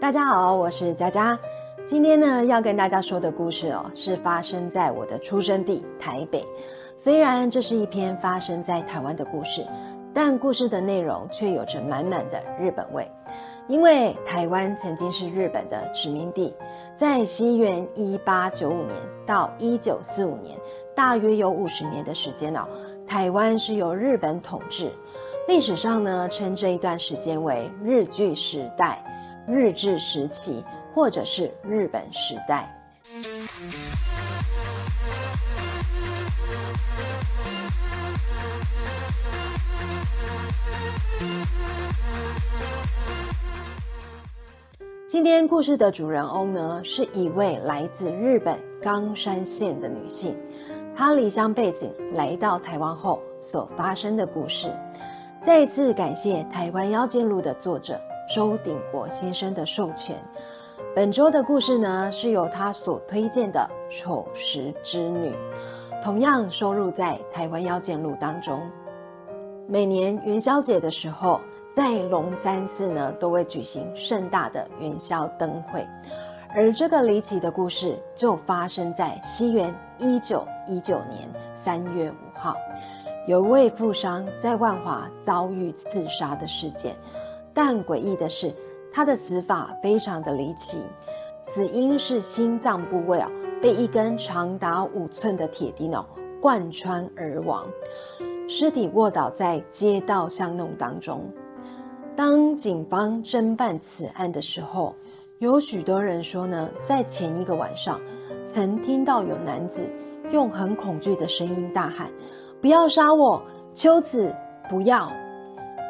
大家好，我是佳佳。今天呢，要跟大家说的故事哦，是发生在我的出生地台北。虽然这是一篇发生在台湾的故事，但故事的内容却有着满满的日本味。因为台湾曾经是日本的殖民地，在西元一八九五年到一九四五年，大约有五十年的时间哦，台湾是由日本统治。历史上呢，称这一段时间为日据时代。日治时期，或者是日本时代。今天故事的主人翁呢，是一位来自日本冈山县的女性，她离乡背景来到台湾后所发生的故事。再一次感谢《台湾妖剑录》的作者。周鼎国先生的授权，本周的故事呢是由他所推荐的《丑时之女》，同样收录在《台湾妖剑录》当中。每年元宵节的时候，在龙山寺呢都会举行盛大的元宵灯会，而这个离奇的故事就发生在西元一九一九年三月五号，有位富商在万华遭遇刺杀的事件。但诡异的是，他的死法非常的离奇，死因是心脏部位啊被一根长达五寸的铁钉哦贯穿而亡，尸体卧倒在街道巷弄当中。当警方侦办此案的时候，有许多人说呢，在前一个晚上曾听到有男子用很恐惧的声音大喊：“不要杀我，秋子，不要！”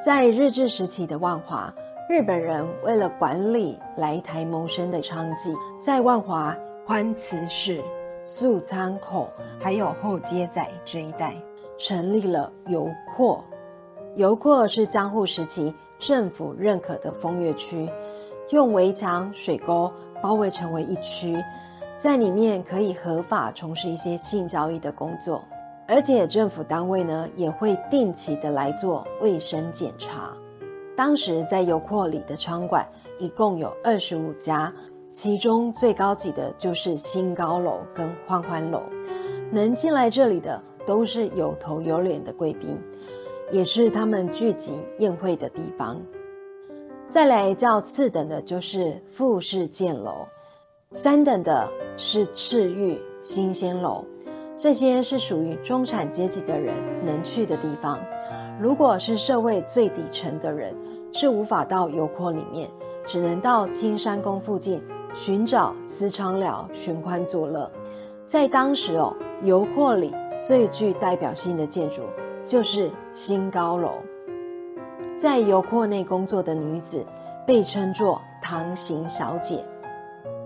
在日治时期的万华，日本人为了管理来台谋生的娼妓，在万华宽慈市、素仓口还有后街仔这一带，成立了油廓。油廓是江户时期政府认可的风月区，用围墙、水沟包围成为一区，在里面可以合法从事一些性交易的工作。而且政府单位呢也会定期的来做卫生检查。当时在油库里的餐馆一共有二十五家，其中最高级的就是新高楼跟欢欢楼。能进来这里的都是有头有脸的贵宾，也是他们聚集宴会的地方。再来较次等的就是富士建楼，三等的是赤玉新鲜楼。这些是属于中产阶级的人能去的地方。如果是社会最底层的人，是无法到油库里面，只能到青山宫附近寻找私娼寮寻欢作乐。在当时哦，油库里最具代表性的建筑就是新高楼。在油库内工作的女子被称作唐行小姐，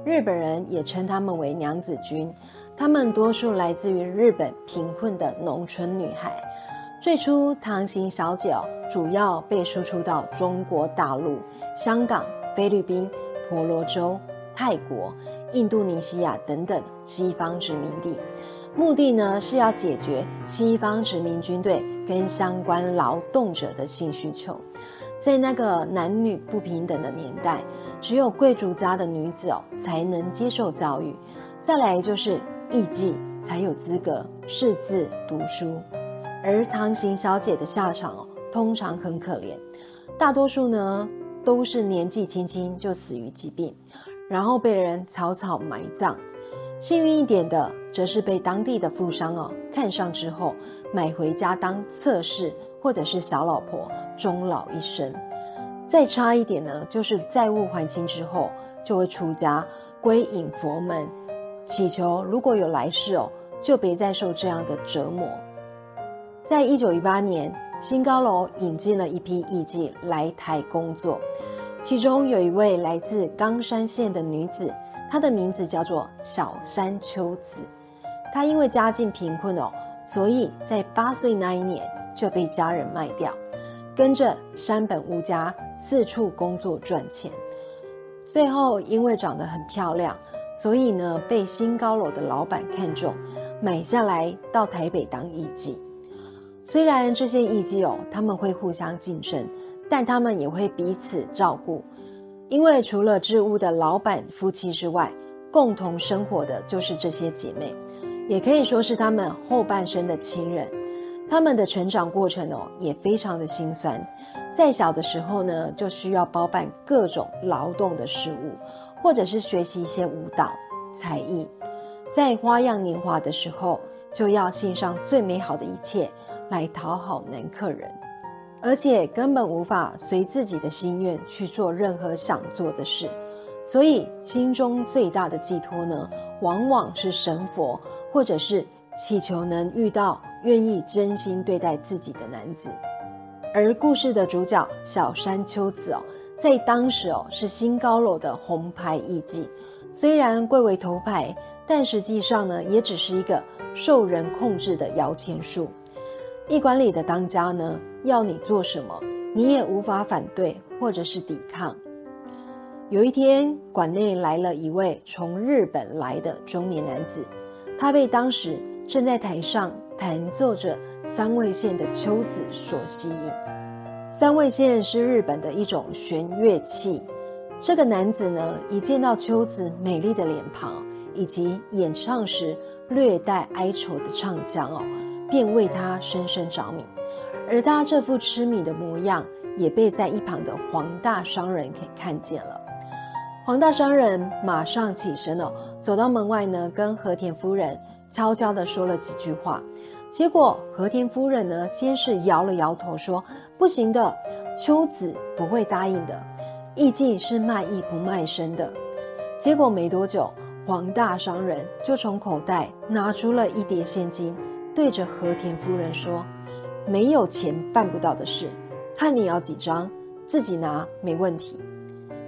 日本人也称她们为娘子军。她们多数来自于日本贫困的农村女孩。最初，唐型小姐主要被输出到中国大陆、香港、菲律宾、婆罗洲、泰国、印度尼西亚等等西方殖民地，目的呢是要解决西方殖民军队跟相关劳动者的性需求。在那个男女不平等的年代，只有贵族家的女子哦才能接受教育。再来就是。艺妓才有资格识字读书，而唐行小姐的下场哦，通常很可怜，大多数呢都是年纪轻轻就死于疾病，然后被人草草埋葬。幸运一点的，则是被当地的富商哦看上之后，买回家当侧室或者是小老婆，终老一生。再差一点呢，就是债务还清之后，就会出家归隐佛门。祈求如果有来世哦，就别再受这样的折磨。在一九一八年，新高楼引进了一批艺妓来台工作，其中有一位来自冈山县的女子，她的名字叫做小山秋子。她因为家境贫困哦，所以在八岁那一年就被家人卖掉，跟着山本屋家四处工作赚钱。最后因为长得很漂亮。所以呢，被新高楼的老板看中，买下来到台北当艺妓。虽然这些艺妓哦，他们会互相竞争，但他们也会彼此照顾。因为除了置屋的老板夫妻之外，共同生活的就是这些姐妹，也可以说是他们后半生的亲人。他们的成长过程哦，也非常的辛酸。在小的时候呢，就需要包办各种劳动的事物，或者是学习一些舞蹈才艺。在花样年华的时候，就要献上最美好的一切来讨好男客人，而且根本无法随自己的心愿去做任何想做的事。所以，心中最大的寄托呢，往往是神佛，或者是祈求能遇到。愿意真心对待自己的男子，而故事的主角小山秋子哦，在当时哦是新高楼的红牌艺妓，虽然贵为头牌，但实际上呢也只是一个受人控制的摇钱树。驿馆里的当家呢要你做什么，你也无法反对或者是抵抗。有一天，馆内来了一位从日本来的中年男子，他被当时正在台上。弹奏着三味线的秋子所吸引。三味线是日本的一种弦乐器。这个男子呢，一见到秋子美丽的脸庞以及演唱时略带哀愁的唱腔哦，便为她深深着迷。而他这副痴迷的模样，也被在一旁的黄大商人给看见了。黄大商人马上起身哦，走到门外呢，跟和田夫人悄悄地说了几句话。结果和田夫人呢，先是摇了摇头，说：“不行的，秋子不会答应的。艺妓是卖艺不卖身的。”结果没多久，黄大商人就从口袋拿出了一叠现金，对着和田夫人说：“没有钱办不到的事，看你要几张，自己拿没问题。”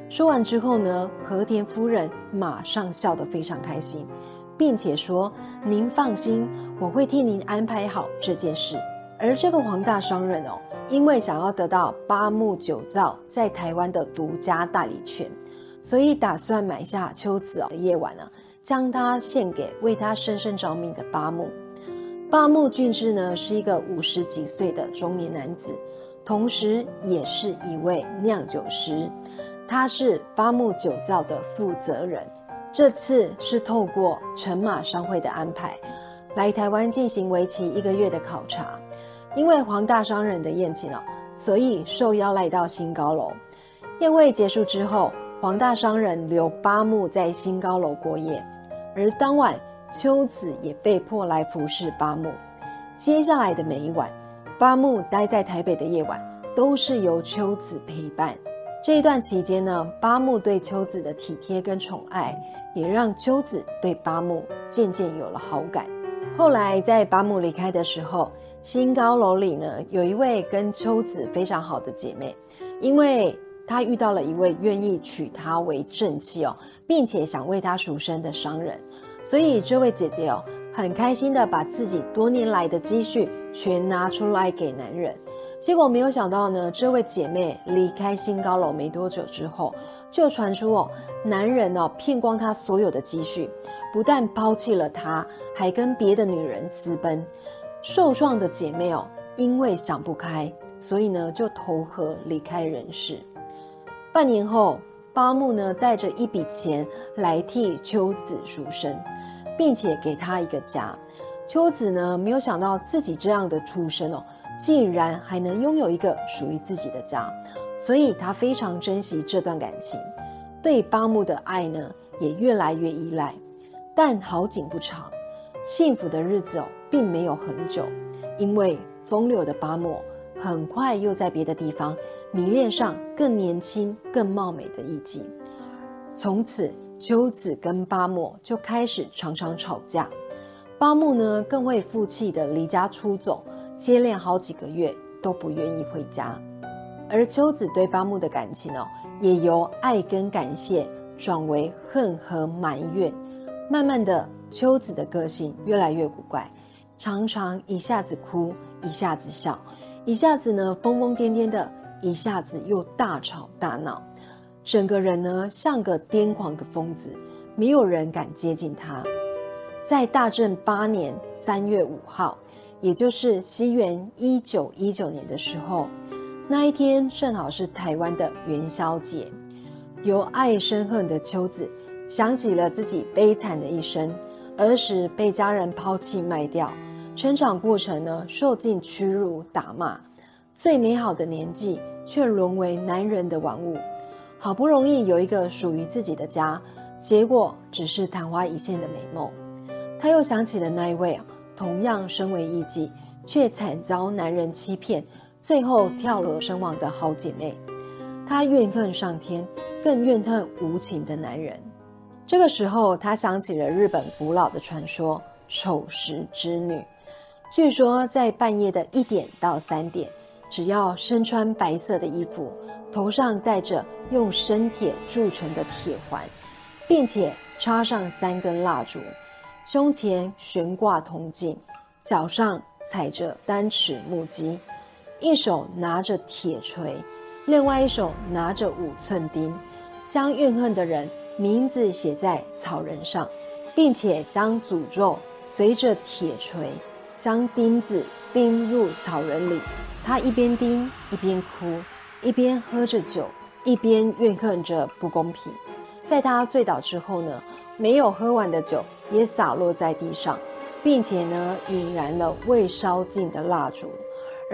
说完之后呢，和田夫人马上笑得非常开心。并且说：“您放心，我会替您安排好这件事。”而这个黄大商人哦，因为想要得到八木酒造在台湾的独家代理权，所以打算买下秋子的夜晚呢，将它献给为他深深着迷的八木。八木俊志呢，是一个五十几岁的中年男子，同时也是一位酿酒师，他是八木酒造的负责人。这次是透过陈马商会的安排，来台湾进行为期一个月的考察。因为黄大商人的宴请哦，所以受邀来到新高楼。宴会结束之后，黄大商人留八木在新高楼过夜，而当晚秋子也被迫来服侍八木。接下来的每一晚，八木待在台北的夜晚，都是由秋子陪伴。这一段期间呢，八木对秋子的体贴跟宠爱。也让秋子对八木渐渐有了好感。后来在八木离开的时候，新高楼里呢有一位跟秋子非常好的姐妹，因为她遇到了一位愿意娶她为正妻哦，并且想为她赎身的商人，所以这位姐姐哦很开心的把自己多年来的积蓄全拿出来给男人。结果没有想到呢，这位姐妹离开新高楼没多久之后。就传出哦，男人哦骗光他所有的积蓄，不但抛弃了他，还跟别的女人私奔。受创的姐妹哦，因为想不开，所以呢就投河离开人世。半年后，八木呢带着一笔钱来替秋子赎身，并且给他一个家。秋子呢没有想到自己这样的出身哦，竟然还能拥有一个属于自己的家。所以他非常珍惜这段感情，对八木的爱呢也越来越依赖。但好景不长，幸福的日子哦并没有很久，因为风流的八木很快又在别的地方迷恋上更年轻、更貌美的艺妓。从此，秋子跟八木就开始常常吵架。八木呢更会负气的离家出走，接连好几个月都不愿意回家。而秋子对八木的感情哦，也由爱跟感谢转为恨和埋怨。慢慢的，秋子的个性越来越古怪，常常一下子哭，一下子笑，一下子呢疯疯癫癫的，一下子又大吵大闹，整个人呢像个癫狂的疯子，没有人敢接近他。在大正八年三月五号，也就是西元一九一九年的时候。那一天正好是台湾的元宵节，由爱生恨的秋子想起了自己悲惨的一生，儿时被家人抛弃卖掉，成长过程呢受尽屈辱打骂，最美好的年纪却沦为男人的玩物。好不容易有一个属于自己的家，结果只是昙花一现的美梦。他又想起了那一位同样身为艺妓，却惨遭男人欺骗，最后跳河身亡的好姐妹。她怨恨上天，更怨恨无情的男人。这个时候，她想起了日本古老的传说——丑时之女。据说在半夜的一点到三点，只要身穿白色的衣服。头上戴着用生铁铸成的铁环，并且插上三根蜡烛，胸前悬挂铜镜，脚上踩着单齿木屐，一手拿着铁锤，另外一手拿着五寸钉，将怨恨的人名字写在草人上，并且将诅咒随着铁锤将钉子钉入草人里。他一边钉一边哭。一边喝着酒，一边怨恨着不公平。在他醉倒之后呢，没有喝完的酒也洒落在地上，并且呢，引燃了未烧尽的蜡烛。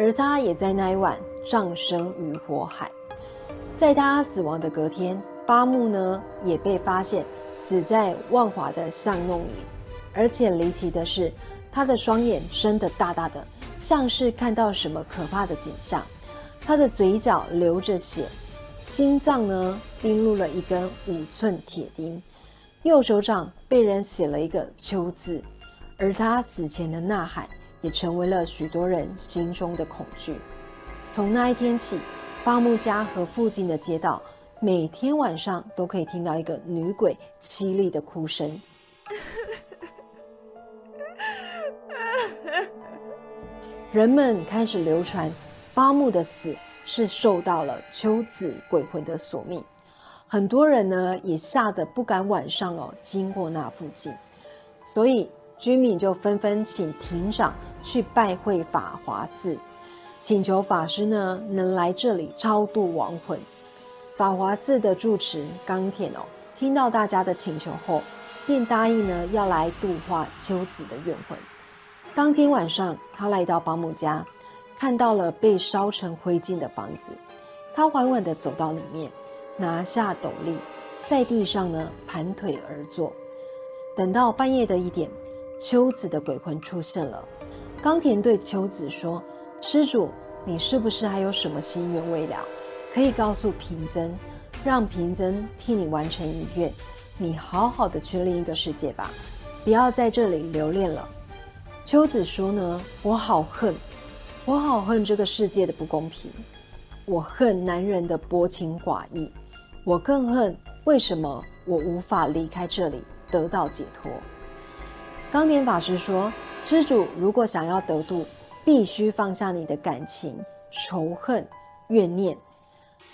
而他也在那一晚葬身于火海。在他死亡的隔天，八木呢也被发现死在万华的巷弄里。而且离奇的是，他的双眼睁得大大的，像是看到什么可怕的景象。他的嘴角流着血，心脏呢钉入了一根五寸铁钉，右手掌被人写了一个“秋”字，而他死前的呐喊也成为了许多人心中的恐惧。从那一天起，巴木家和附近的街道每天晚上都可以听到一个女鬼凄厉的哭声，人们开始流传。巴木的死是受到了秋子鬼魂的索命，很多人呢也吓得不敢晚上哦经过那附近，所以居民就纷纷请庭长去拜会法华寺，请求法师呢能来这里超度亡魂。法华寺的住持冈田哦，听到大家的请求后，便答应呢要来度化秋子的怨魂。当天晚上，他来到保姆家。看到了被烧成灰烬的房子，他缓缓地走到里面，拿下斗笠，在地上呢盘腿而坐。等到半夜的一点，秋子的鬼魂出现了。冈田对秋子说：“施主，你是不是还有什么心愿未了？可以告诉平真，让平真替你完成遗愿。你好好的去另一个世界吧，不要在这里留恋了。”秋子说：“呢，我好恨。”我好恨这个世界的不公平，我恨男人的薄情寡义，我更恨为什么我无法离开这里得到解脱。冈田法师说：“施主如果想要得度，必须放下你的感情、仇恨、怨念。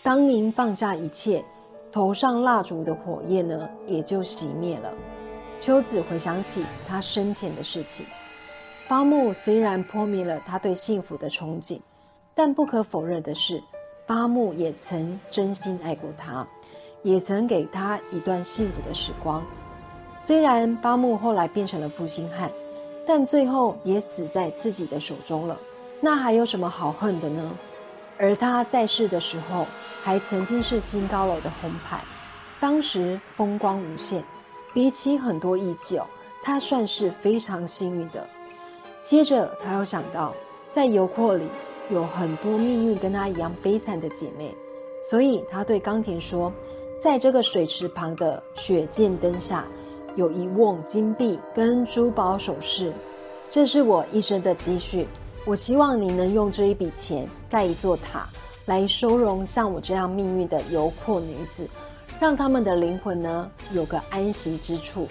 当您放下一切，头上蜡烛的火焰呢，也就熄灭了。”秋子回想起他生前的事情。八木虽然破灭了他对幸福的憧憬，但不可否认的是，八木也曾真心爱过他，也曾给他一段幸福的时光。虽然八木后来变成了负心汉，但最后也死在自己的手中了，那还有什么好恨的呢？而他在世的时候，还曾经是新高楼的红牌，当时风光无限，比起很多艺妓哦，他算是非常幸运的。接着，他又想到，在油库里有很多命运跟他一样悲惨的姐妹，所以他对冈田说：“在这个水池旁的雪见灯下，有一瓮金币跟珠宝首饰，这是我一生的积蓄。我希望你能用这一笔钱盖一座塔，来收容像我这样命运的油库女子，让他们的灵魂呢有个安息之处。”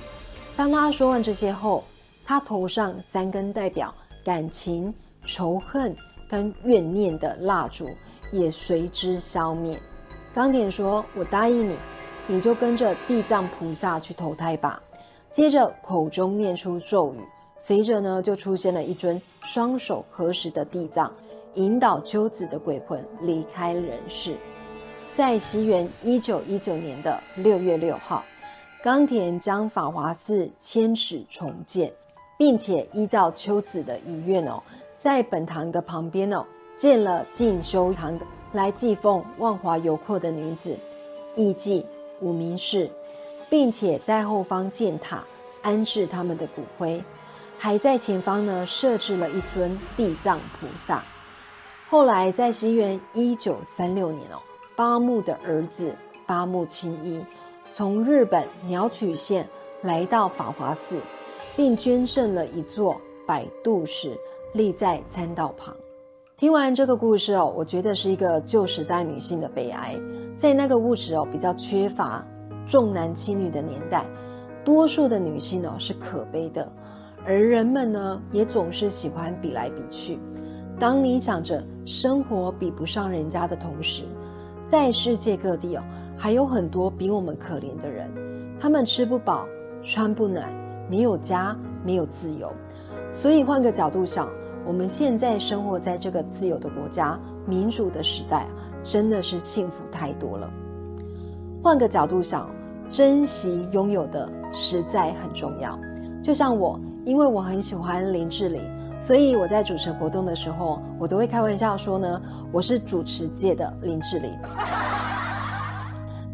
当他说完这些后，他头上三根代表感情、仇恨跟怨念的蜡烛也随之消灭。钢铁说：“我答应你，你就跟着地藏菩萨去投胎吧。”接着口中念出咒语，随着呢就出现了一尊双手合十的地藏，引导秋子的鬼魂离开人世。在西元一九一九年的六月六号，冈田将法华寺迁址重建，并且依照秋子的遗愿哦，在本堂的旁边哦建了进修堂，来祭奉万华游客的女子艺妓武明氏，并且在后方建塔安置他们的骨灰，还在前方呢设置了一尊地藏菩萨。后来在西元一九三六年哦，八木的儿子八木清一从日本鸟取县来到法华寺，并捐赠了一座摆渡石，立在参道旁。听完这个故事哦，我觉得是一个旧时代女性的悲哀。在那个物质哦比较缺乏、重男轻女的年代，多数的女性哦是可悲的，而人们呢也总是喜欢比来比去。当你想着生活比不上人家的同时，在世界各地哦，还有很多比我们可怜的人，他们吃不饱、穿不暖，没有家，没有自由。所以换个角度想，我们现在生活在这个自由的国家、民主的时代，真的是幸福太多了。换个角度想，珍惜拥有的实在很重要。就像我，因为我很喜欢林志玲。所以我在主持活动的时候，我都会开玩笑说呢，我是主持界的林志玲。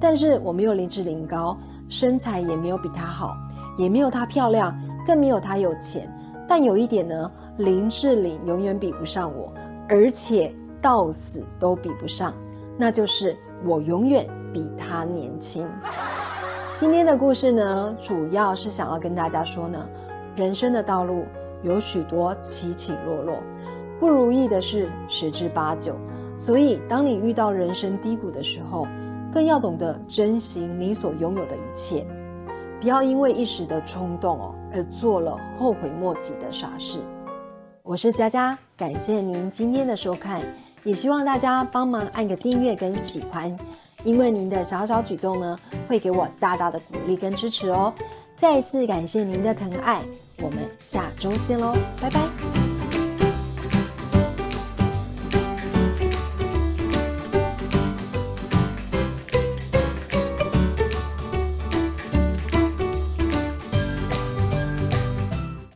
但是我没有林志玲高，身材也没有比她好，也没有她漂亮，更没有她有钱。但有一点呢，林志玲永远比不上我，而且到死都比不上，那就是我永远比他年轻。今天的故事呢，主要是想要跟大家说呢，人生的道路。有许多起起落落，不如意的事十之八九。所以，当你遇到人生低谷的时候，更要懂得珍惜你所拥有的一切，不要因为一时的冲动哦而做了后悔莫及的傻事。我是佳佳，感谢您今天的收看，也希望大家帮忙按个订阅跟喜欢，因为您的小小举动呢，会给我大大的鼓励跟支持哦。再次感谢您的疼爱。我们下周见喽，拜拜。